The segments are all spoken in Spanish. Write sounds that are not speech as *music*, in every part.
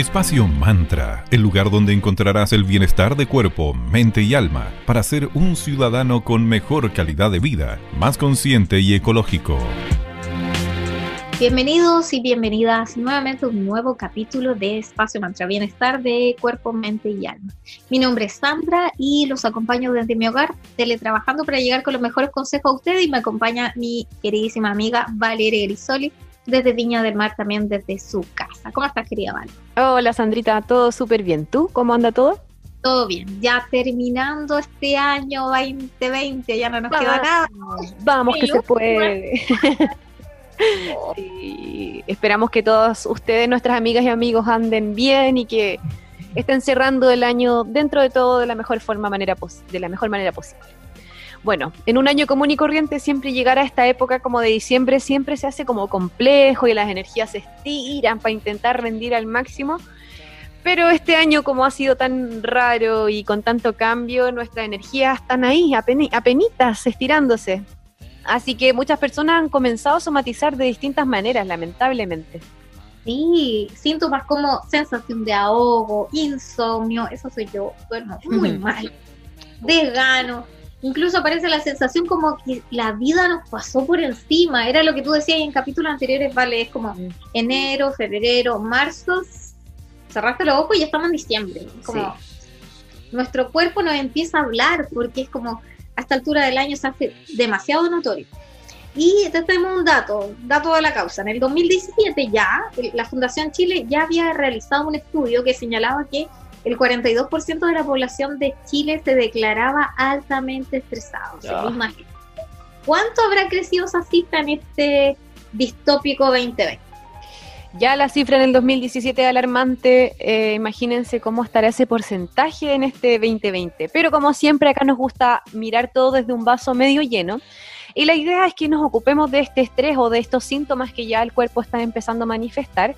Espacio Mantra, el lugar donde encontrarás el bienestar de cuerpo, mente y alma para ser un ciudadano con mejor calidad de vida, más consciente y ecológico. Bienvenidos y bienvenidas nuevamente a un nuevo capítulo de Espacio Mantra, bienestar de cuerpo, mente y alma. Mi nombre es Sandra y los acompaño desde mi hogar, teletrabajando para llegar con los mejores consejos a ustedes y me acompaña mi queridísima amiga Valeria Grisoli desde Viña del Mar, también desde su casa. ¿Cómo estás, querida Val? Hola, Sandrita, todo súper bien. ¿Tú cómo anda todo? Todo bien, ya terminando este año 2020, ya no nos queda nada. Vamos, que se puede. *laughs* esperamos que todos ustedes, nuestras amigas y amigos, anden bien y que estén cerrando el año dentro de todo de la mejor forma, manera de la mejor manera posible. Bueno, en un año común y corriente siempre llegar a esta época como de diciembre siempre se hace como complejo y las energías se estiran para intentar rendir al máximo. Pero este año como ha sido tan raro y con tanto cambio, nuestras energías están ahí, apenitas, estirándose. Así que muchas personas han comenzado a somatizar de distintas maneras, lamentablemente. Sí, síntomas como sensación de ahogo, insomnio, eso soy yo, duermo muy *laughs* mal, desgano, Incluso aparece la sensación como que la vida nos pasó por encima. Era lo que tú decías en capítulos anteriores, vale, es como enero, febrero, marzo, cerraste los ojos y ya estamos en diciembre. Como nuestro cuerpo nos empieza a hablar porque es como a esta altura del año se hace demasiado notorio. Y te tenemos un dato, dato de la causa. En el 2017 ya, la Fundación Chile ya había realizado un estudio que señalaba que el 42% de la población de Chile se declaraba altamente estresado. ¿Cuánto habrá crecido esa cifra en este distópico 2020? Ya la cifra en el 2017 es alarmante, eh, imagínense cómo estará ese porcentaje en este 2020. Pero como siempre acá nos gusta mirar todo desde un vaso medio lleno. Y la idea es que nos ocupemos de este estrés o de estos síntomas que ya el cuerpo está empezando a manifestar,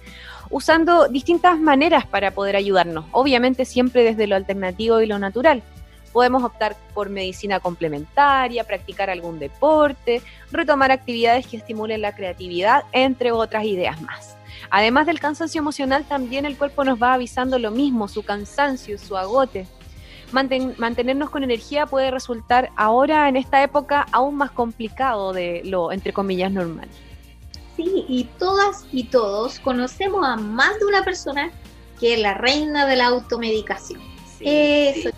usando distintas maneras para poder ayudarnos, obviamente siempre desde lo alternativo y lo natural. Podemos optar por medicina complementaria, practicar algún deporte, retomar actividades que estimulen la creatividad, entre otras ideas más. Además del cansancio emocional, también el cuerpo nos va avisando lo mismo, su cansancio, su agote. mantenernos con energía puede resultar ahora en esta época aún más complicado de lo, entre comillas, normal. Sí, y todas y todos conocemos a más de una persona que es la reina de la automedicación. Eso.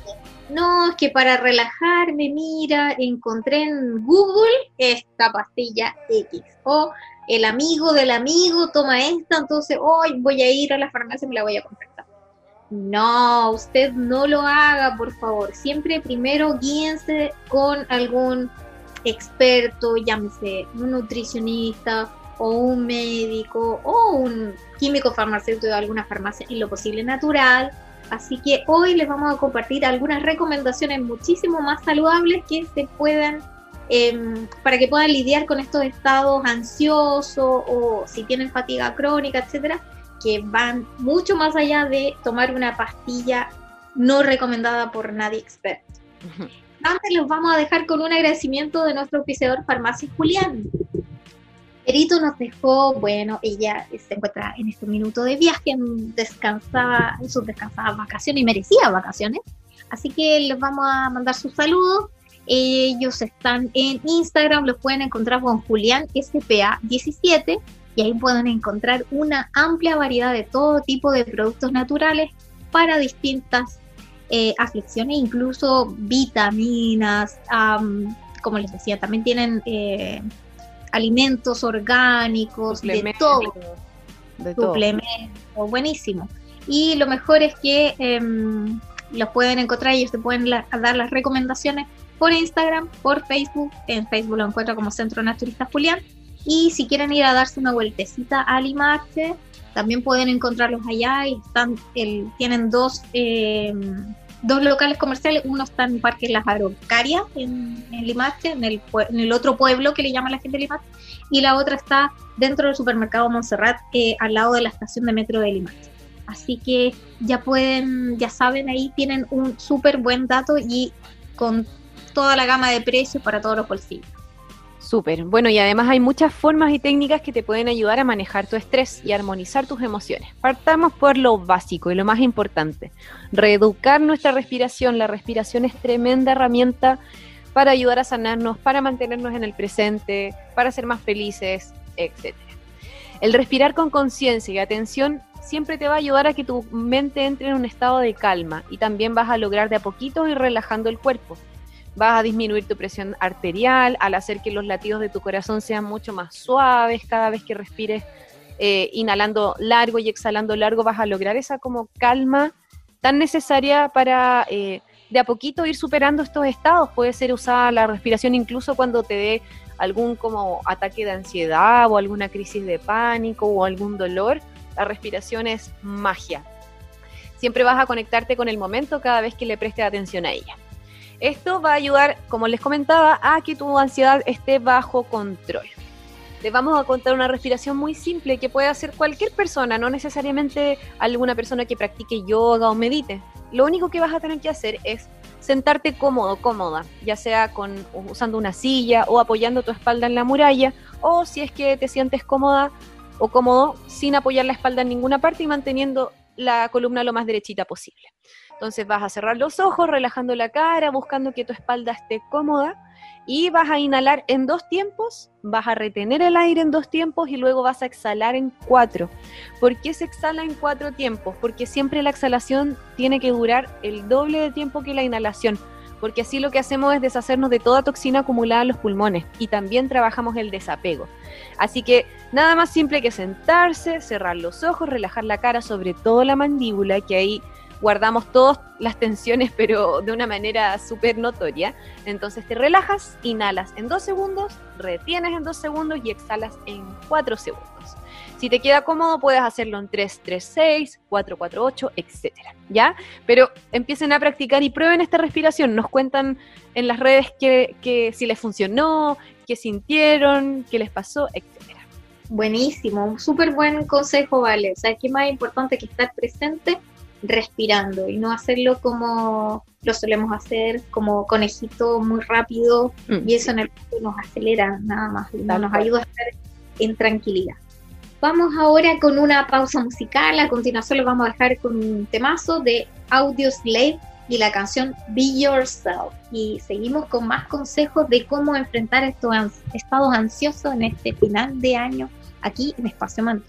No, es que para relajarme, mira, encontré en Google esta pastilla X. O el amigo del amigo toma esta, entonces hoy voy a ir a la farmacia y me la voy a comprar. No, usted no lo haga, por favor. Siempre primero guíense con algún experto, llámese un nutricionista o un médico o un químico farmacéutico de alguna farmacia en lo posible natural. Así que hoy les vamos a compartir algunas recomendaciones muchísimo más saludables que se puedan em, para que puedan lidiar con estos estados ansiosos o si tienen fatiga crónica, etcétera, que van mucho más allá de tomar una pastilla no recomendada por nadie experto. Antes los vamos a dejar con un agradecimiento de nuestro oficiador Farmacia Julián. Perito nos dejó, bueno, ella se encuentra en este minuto de viaje, descansaba, en sus descansadas vacaciones y merecía vacaciones. Así que les vamos a mandar sus saludos. Ellos están en Instagram, los pueden encontrar con Julián SPA17 y ahí pueden encontrar una amplia variedad de todo tipo de productos naturales para distintas eh, aflicciones, incluso vitaminas, como les decía, también tienen eh, alimentos orgánicos, de todo. De suplementos, buenísimo. Y lo mejor es que em, los pueden encontrar, ellos te pueden dar las recomendaciones por Instagram, por Facebook. En Facebook lo encuentro como Centro Naturista Julián. Y si quieren ir a darse una vueltecita a Limache, también pueden encontrarlos allá y están, el, tienen dos em, dos locales comerciales, uno está en Parque Las Araucarias, en, Limache, en el, en el otro pueblo que le llama la gente Limache, y la otra está dentro del supermercado Montserrat, eh, al lado de la estación de metro de Limache. Así que ya pueden, ya saben, ahí tienen un súper buen dato y con toda la gama de precios para todos los bolsillos. Súper. Bueno, y además hay muchas formas y técnicas que te pueden ayudar a manejar tu estrés y armonizar tus emociones. Partamos por lo básico y lo más importante. Reeducar nuestra respiración. La respiración es tremenda herramienta para ayudar a sanarnos, para mantenernos en el presente, para ser más felices, etc. El respirar con conciencia y atención siempre te va a ayudar a que tu mente entre en un estado de calma y también vas a lograr de a poquito ir relajando el cuerpo vas a disminuir tu presión arterial al hacer que los latidos de tu corazón sean mucho más suaves cada vez que respires eh, inhalando largo y exhalando largo vas a lograr esa como calma tan necesaria para eh, de a poquito ir superando estos estados. Puede ser usada la respiración incluso cuando te dé algún como ataque de ansiedad o alguna crisis de pánico o algún dolor. La respiración es magia. Siempre vas a conectarte con el momento cada vez que le prestes atención a ella. Esto va a ayudar, como les comentaba, a que tu ansiedad esté bajo control. Les vamos a contar una respiración muy simple que puede hacer cualquier persona, no necesariamente alguna persona que practique yoga o medite. Lo único que vas a tener que hacer es sentarte cómodo, cómoda, ya sea con, usando una silla o apoyando tu espalda en la muralla, o si es que te sientes cómoda o cómodo sin apoyar la espalda en ninguna parte y manteniendo la columna lo más derechita posible. Entonces vas a cerrar los ojos, relajando la cara, buscando que tu espalda esté cómoda y vas a inhalar en dos tiempos, vas a retener el aire en dos tiempos y luego vas a exhalar en cuatro. ¿Por qué se exhala en cuatro tiempos? Porque siempre la exhalación tiene que durar el doble de tiempo que la inhalación, porque así lo que hacemos es deshacernos de toda toxina acumulada en los pulmones y también trabajamos el desapego. Así que nada más simple que sentarse, cerrar los ojos, relajar la cara, sobre todo la mandíbula, que ahí guardamos todas las tensiones, *laughs* pero de una manera súper notoria. Entonces te relajas, inhalas en dos segundos, retienes en dos segundos y exhalas en cuatro segundos. Si te queda cómodo, puedes hacerlo en 3, 3, 6, 4, 4, 8, etcétera, ¿ya? Pero empiecen a practicar y prueben esta respiración. Nos cuentan en las redes que, si les funcionó, qué sintieron, qué les pasó, etcétera. Buenísimo, súper buen consejo, Vale. O sea, qué más importante que estar presente respirando y no hacerlo como lo solemos hacer, como conejito muy rápido mm, y eso en el nos acelera nada más, nos ayuda a estar en tranquilidad. Vamos ahora con una pausa musical, a continuación lo vamos a dejar con un temazo de Audio Slave y la canción Be Yourself. Y seguimos con más consejos de cómo enfrentar estos estados ansiosos en este final de año aquí en Espacio Manto.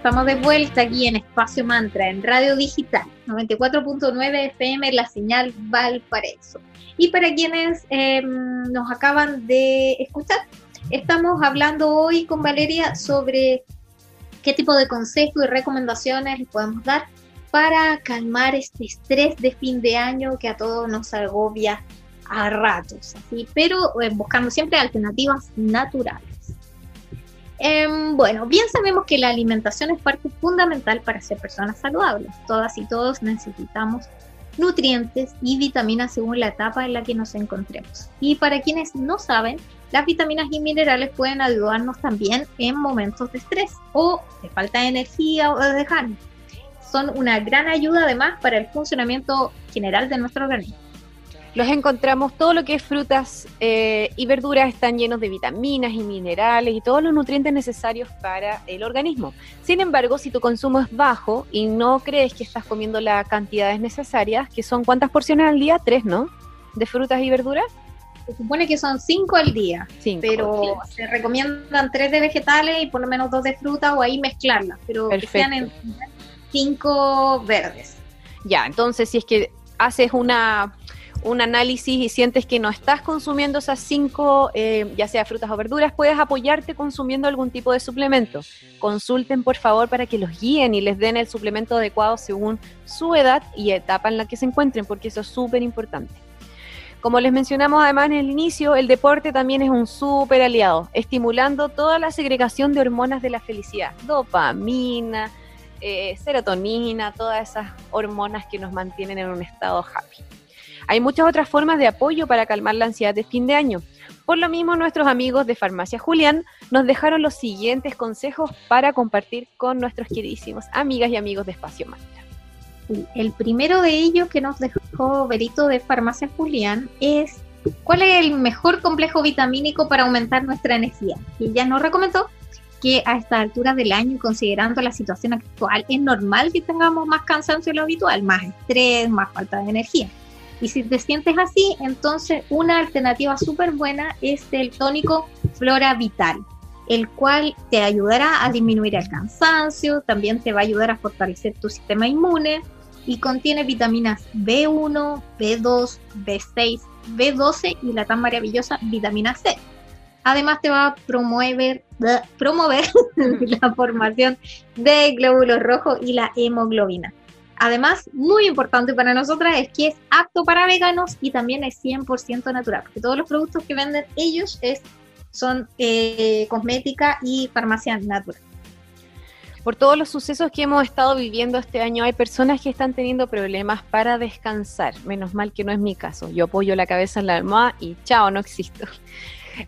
Estamos de vuelta aquí en Espacio Mantra, en Radio Digital, 94.9 FM, la señal Valparaíso. Y para quienes em, nos acaban de escuchar, estamos hablando hoy con Valeria sobre qué tipo de consejos y recomendaciones les podemos dar para calmar este estrés de fin de año que a todos nos agobia a ratos, así, pero eh, buscando siempre alternativas naturales. Em, bueno, bien sabemos que la alimentación es parte fundamental para ser personas saludables. Todas y todos necesitamos nutrientes y vitaminas según la etapa en la que nos encontremos. Y para quienes no saben, las vitaminas y minerales pueden ayudarnos también en momentos de estrés o de falta de energía o de desgano. Son una gran ayuda además para el funcionamiento general de nuestro organismo los encontramos, todo lo que es frutas eh, y verduras están llenos de vitaminas y minerales y todos los nutrientes necesarios para el organismo. Sin embargo, si tu consumo es bajo y no crees que estás comiendo las cantidades necesarias, que son cuántas porciones al día, tres, ¿no? De frutas y verduras. Se supone que son cinco al día, pero se recomiendan tres de vegetales y por lo menos dos de fruta o ahí mezclarlas, pero que sean en cinco verdes. Ya, entonces si es que haces una un análisis y sientes que no estás consumiendo esas cinco, eh, ya sea frutas o verduras, puedes apoyarte consumiendo algún tipo de suplemento. Consulten por favor para que los guíen y les den el suplemento adecuado según su edad y etapa en la que se encuentren, porque eso es súper importante. Como les mencionamos además en el inicio, el deporte también es un súper aliado, estimulando toda la segregación de hormonas de la felicidad, dopamina, eh, serotonina, todas esas hormonas que nos mantienen en un estado happy. Hay muchas otras formas de apoyo para calmar la ansiedad de fin de año. Por lo mismo, nuestros amigos de Farmacia Julián nos dejaron los siguientes consejos para compartir con nuestros queridísimos amigas y amigos de Espacio Mantra. El primero de ellos que nos dejó Berito de Farmacia Julián es cuál es el mejor complejo vitamínico para aumentar nuestra energía. Y ya nos recomendó que a esta altura del año, considerando la situación actual, es normal que tengamos más cansancio de lo habitual, más estrés, más falta de energía. Y si te sientes así, entonces una alternativa súper buena es el tónico Flora Vital, el cual te ayudará a disminuir el cansancio, también te va a ayudar a fortalecer tu sistema inmune y contiene vitaminas B1, B2, B6, B12 y la tan maravillosa vitamina C. Además te va a promover, *laughs* promover *laughs* la formación de glóbulos rojos y la hemoglobina. Además, muy importante para nosotras es que es apto para veganos y también es 100% natural, porque todos los productos que venden ellos es, son eh, cosmética y farmacia natural. Por todos los sucesos que hemos estado viviendo este año, hay personas que están teniendo problemas para descansar. Menos mal que no es mi caso. Yo apoyo la cabeza en la almohada y chao, no existo.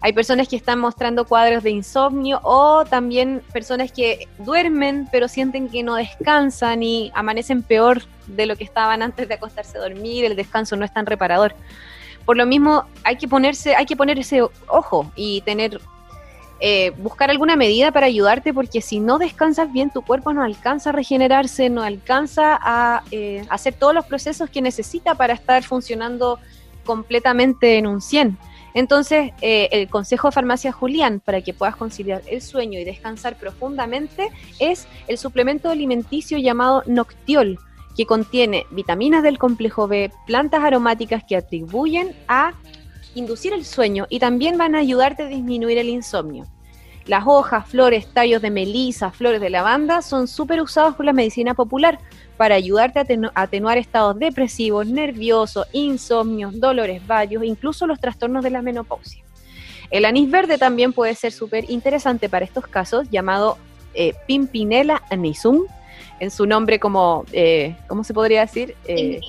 Hay personas que están mostrando cuadros de insomnio o también personas que duermen pero sienten que no descansan y amanecen peor de lo que estaban antes de acostarse a dormir, el descanso no es tan reparador. Por lo mismo hay que ponerse, hay que poner ese ojo y tener eh, buscar alguna medida para ayudarte porque si no descansas bien tu cuerpo no alcanza a regenerarse, no alcanza a eh, hacer todos los procesos que necesita para estar funcionando completamente en un 100. Entonces, eh, el consejo de farmacia Julián para que puedas conciliar el sueño y descansar profundamente es el suplemento alimenticio llamado Noctiol, que contiene vitaminas del complejo B, plantas aromáticas que atribuyen a inducir el sueño y también van a ayudarte a disminuir el insomnio. Las hojas, flores, tallos de melisa, flores de lavanda son súper usados por la medicina popular para ayudarte a atenuar estados depresivos, nerviosos, insomnios, dolores varios, incluso los trastornos de la menopausia. El anís verde también puede ser súper interesante para estos casos, llamado eh, Pimpinella anisum, en su nombre como, eh, ¿cómo se podría decir? Eh,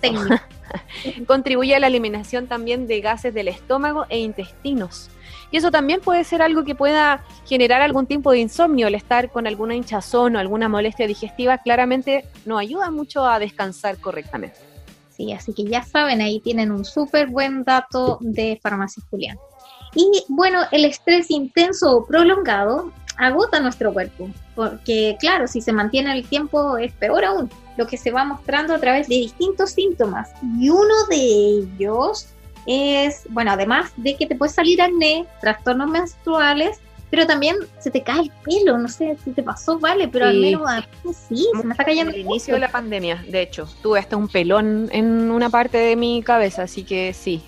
técnico. *laughs* Contribuye a la eliminación también de gases del estómago e intestinos. Y eso también puede ser algo que pueda generar algún tipo de insomnio, el estar con alguna hinchazón o alguna molestia digestiva, claramente no ayuda mucho a descansar correctamente. Sí, así que ya saben, ahí tienen un súper buen dato de farmacia Julián. Y bueno, el estrés intenso o prolongado agota nuestro cuerpo, porque claro, si se mantiene el tiempo es peor aún, lo que se va mostrando a través de distintos síntomas. Y uno de ellos es, bueno, además de que te puede salir acné, trastornos menstruales, pero también se te cae el pelo, no sé si te pasó, vale, pero al menos a mí sí, se me está cayendo. el inicio de la pandemia, de hecho, tuve hasta un pelón en una parte de mi cabeza, así que sí.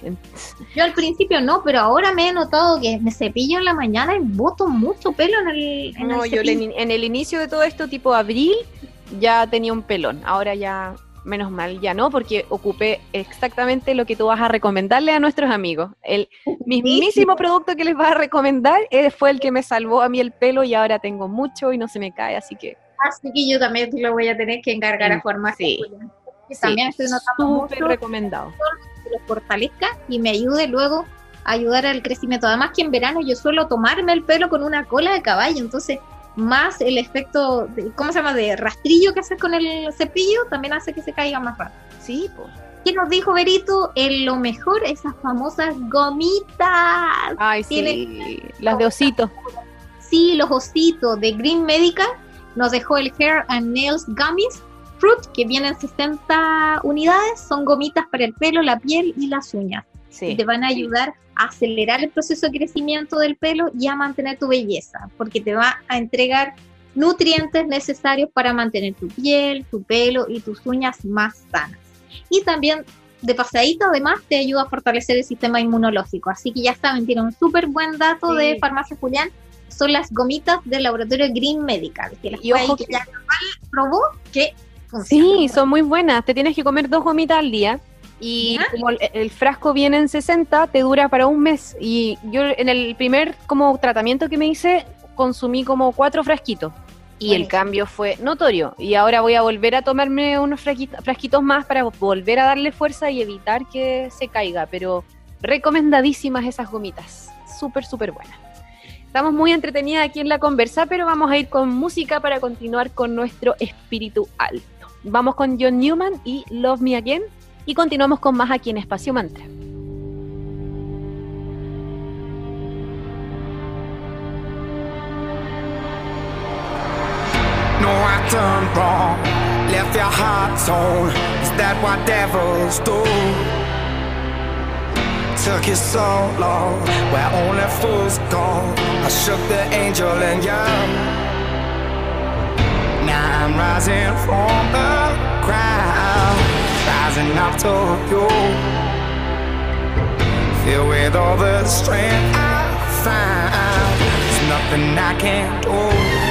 Yo al principio no, pero ahora me he notado que me cepillo en la mañana y boto mucho pelo en el. En no, yo en el inicio de todo esto, tipo abril, ya tenía un pelón, ahora ya menos mal ya no, porque ocupé exactamente lo que tú vas a recomendarle a nuestros amigos. El mismísimo producto que les vas a recomendar eh, fue el que me salvó a mí el pelo y ahora tengo mucho y no se me cae, así que... Así que yo también lo voy a tener que encargar a farmacia. Sí. También estoy notando mucho recomendado. Que lo fortalezca y me ayude luego a ayudar al crecimiento. Además que en verano yo suelo tomarme el pelo con una cola de caballo, entonces más el efecto, de, ¿cómo se llama?, de rastrillo que haces con el cepillo, también hace que se caiga más rápido. Sí, pues. ¿Qué nos dijo Berito? En lo mejor, esas famosas gomitas. Ay, sí, las de osito. Sí, los ositos de Green Medical. Nos dejó el Hair and Nails Gummies Fruit, que vienen 60 unidades. Son gomitas para el pelo, la piel y las uñas. Sí. Y te van a ayudar acelerar el proceso de crecimiento del pelo y a mantener tu belleza, porque te va a entregar nutrientes necesarios para mantener tu piel, tu pelo y tus uñas más sanas. Y también de pasadito además te ayuda a fortalecer el sistema inmunológico. Así que ya saben, tiene un súper buen dato de Farmacia Julián. Son las gomitas del laboratorio Green Medical, que las y ojo que ya probó que Sí, son muy buenas. Te tienes que comer dos gomitas al día y como el, frasco viene en 60, te dura para un mes. Y yo en el primer como tratamiento que me hice, consumí como cuatro frasquitos. Y el cambio fue notorio. Y ahora voy a volver a tomarme unos frasquitos, más para volver a darle fuerza y evitar que se caiga. Pero recomendadísimas esas gomitas. Súper, súper buenas. Estamos muy entretenidas aquí en la conversa, pero vamos a ir con música para continuar con nuestro espíritu alto. Vamos con John Newman y Love Me Again y continuamos con más aquí en Espacio Mantra. No, I turned wrong, left your heart torn. Is that what devils do? Took you so long, where only fools go. I shook the angel and young. Now I'm rising from the rising up to you. Filled with all the strength I find, there's nothing I can't do.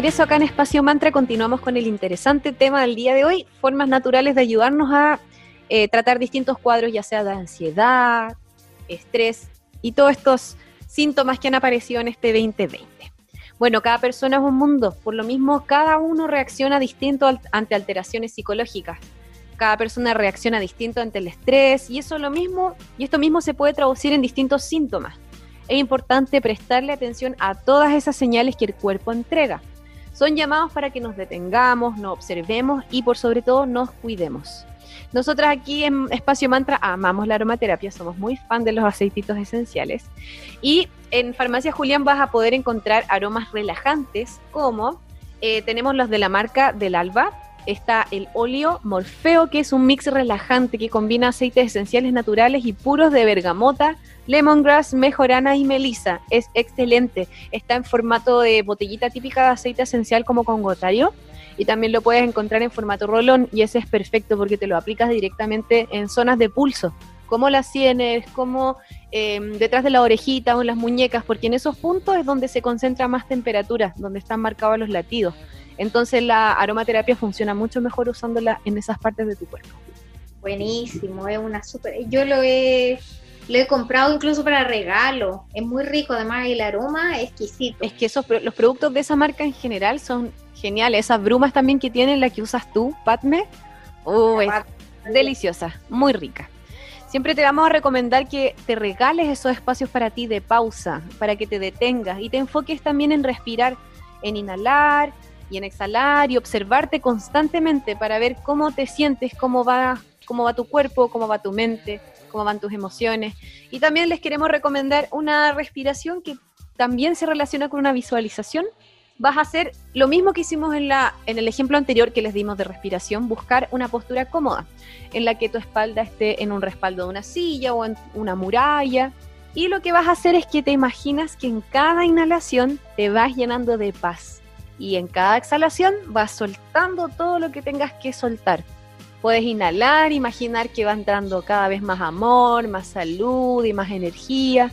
Regreso acá en Espacio Mantra continuamos con el interesante tema del día de hoy, formas naturales de ayudarnos a eh, tratar distintos cuadros, ya sea de ansiedad, estrés y todos estos síntomas que han aparecido en este 2020. Bueno, cada persona es un mundo, por lo mismo cada uno reacciona distinto ante alteraciones psicológicas. Cada persona reacciona distinto ante el estrés y eso lo mismo y esto mismo se puede traducir en distintos síntomas. Es importante prestarle atención a todas esas señales que el cuerpo entrega. Son llamados para que nos detengamos, nos observemos y por sobre todo nos cuidemos. Nosotras aquí en Espacio Mantra amamos la aromaterapia, somos muy fan de los aceititos esenciales. Y en Farmacia Julián vas a poder encontrar aromas relajantes como eh, tenemos los de la marca del Alba. Está el óleo Morfeo, que es un mix relajante que combina aceites esenciales naturales y puros de bergamota, lemongrass, mejorana y melisa. Es excelente. Está en formato de botellita típica de aceite esencial como con gotario y también lo puedes encontrar en formato rolón y ese es perfecto porque te lo aplicas directamente en zonas de pulso, como las sienes, como em, detrás de la orejita o en las muñecas, porque en esos puntos es donde se concentra más temperatura, donde están marcados los latidos. Entonces la aromaterapia funciona mucho mejor usándola en esas partes de tu cuerpo. Buenísimo, es una súper... Yo lo he lo he comprado incluso para regalo. Es muy rico, además el aroma es exquisito. Es que esos los productos de esa marca en general son geniales. Esas brumas también que tienen, la que usas tú, Patme, uh, es deliciosa, muy rica. Siempre te vamos a recomendar que te regales esos espacios para ti de pausa, para que te detengas y te enfoques también en respirar, en inhalar y en exhalar y observarte constantemente para ver cómo te sientes, cómo va, cómo va tu cuerpo, cómo va tu mente cómo van tus emociones. Y también les queremos recomendar una respiración que también se relaciona con una visualización. Vas a hacer lo mismo que hicimos en, la, en el ejemplo anterior que les dimos de respiración, buscar una postura cómoda, en la que tu espalda esté en un respaldo de una silla o en una muralla. Y lo que vas a hacer es que te imaginas que en cada inhalación te vas llenando de paz. Y en cada exhalación vas soltando todo lo que tengas que soltar Puedes inhalar, imaginar que va entrando cada vez más amor, más salud y más energía.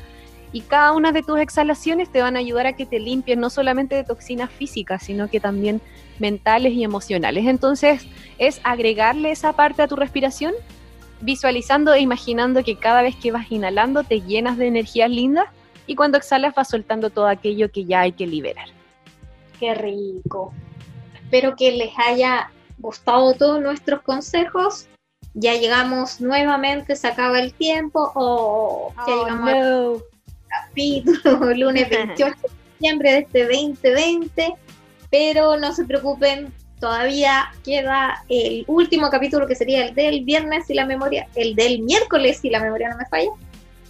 Y cada una de tus exhalaciones te van a ayudar a que te limpies no solamente de toxinas físicas, sino que también mentales y emocionales. Entonces es agregarle esa parte a tu respiración, visualizando e imaginando que cada vez que vas inhalando te llenas de energías lindas y cuando exhalas vas soltando todo aquello que ya hay que liberar. Qué rico. Espero que les haya gustado todos nuestros consejos, ya llegamos nuevamente, se acaba el tiempo, o ya oh, llegamos al capítulo, *laughs* lunes *laughs* 28 de diciembre de este 2020, pero no se preocupen, todavía queda el último capítulo que sería el del viernes y la memoria, el del miércoles si la memoria no me falla.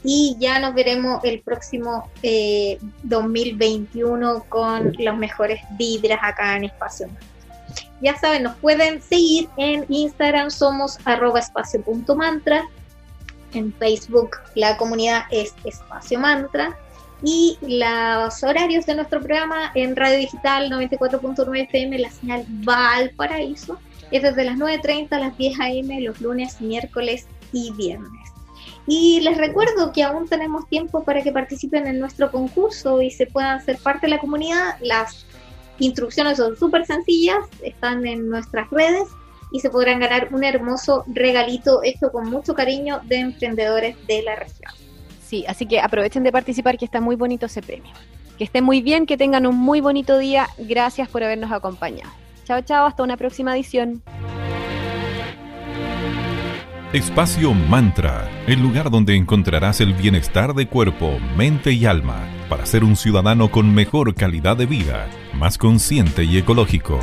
Y ya nos veremos el próximo 2021 eh, con los mejores vibras acá en Espacio ya saben, nos pueden seguir en Instagram, somos arroba espacio.mantra. En Facebook la comunidad es Espacio Mantra. Y los horarios de nuestro programa en Radio Digital 94.9 FM, la señal Valparaíso, es desde las 9.30 a las 10 a.m. los lunes, miércoles y viernes. Y les recuerdo que aún tenemos tiempo para que participen en nuestro concurso y se puedan ser parte de la comunidad. Las instrucciones son súper sencillas, están en nuestras redes y se podrán ganar un hermoso regalito hecho con mucho cariño de emprendedores de la región. Sí, así que aprovechen de participar que está muy bonito ese premio. Que estén muy bien, que tengan un muy bonito día. Gracias por habernos acompañado. Chao, chao, hasta una próxima edición. Espacio Mantra, el lugar donde encontrarás el bienestar de cuerpo, mente y alma para ser un ciudadano con mejor calidad de vida, más consciente y ecológico.